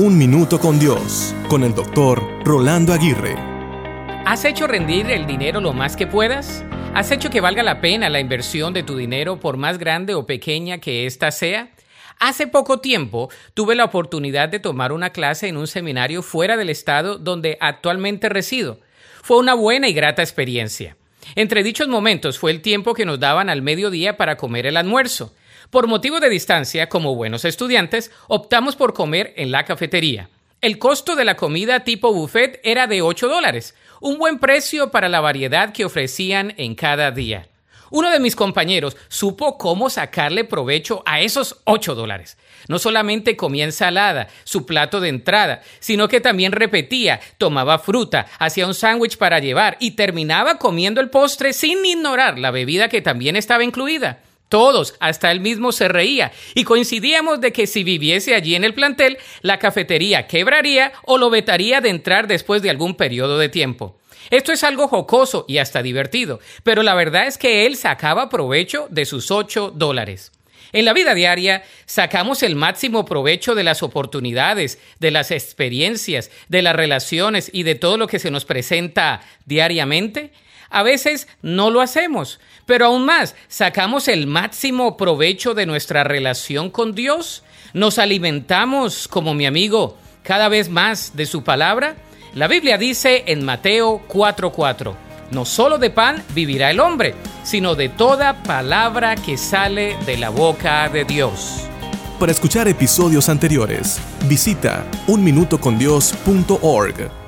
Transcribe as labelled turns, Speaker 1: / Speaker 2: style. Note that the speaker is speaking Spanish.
Speaker 1: Un Minuto con Dios, con el doctor Rolando Aguirre.
Speaker 2: ¿Has hecho rendir el dinero lo más que puedas? ¿Has hecho que valga la pena la inversión de tu dinero por más grande o pequeña que ésta sea? Hace poco tiempo tuve la oportunidad de tomar una clase en un seminario fuera del estado donde actualmente resido. Fue una buena y grata experiencia. Entre dichos momentos fue el tiempo que nos daban al mediodía para comer el almuerzo. Por motivo de distancia, como buenos estudiantes, optamos por comer en la cafetería. El costo de la comida tipo buffet era de 8 dólares, un buen precio para la variedad que ofrecían en cada día. Uno de mis compañeros supo cómo sacarle provecho a esos 8 dólares. No solamente comía ensalada, su plato de entrada, sino que también repetía, tomaba fruta, hacía un sándwich para llevar y terminaba comiendo el postre sin ignorar la bebida que también estaba incluida. Todos, hasta él mismo se reía, y coincidíamos de que si viviese allí en el plantel, la cafetería quebraría o lo vetaría de entrar después de algún periodo de tiempo. Esto es algo jocoso y hasta divertido, pero la verdad es que él sacaba provecho de sus ocho dólares. En la vida diaria sacamos el máximo provecho de las oportunidades, de las experiencias, de las relaciones y de todo lo que se nos presenta diariamente. A veces no lo hacemos, pero aún más, sacamos el máximo provecho de nuestra relación con Dios. Nos alimentamos, como mi amigo, cada vez más de su palabra. La Biblia dice en Mateo 4:4, no solo de pan vivirá el hombre, sino de toda palabra que sale de la boca de Dios.
Speaker 1: Para escuchar episodios anteriores, visita unminutocondios.org.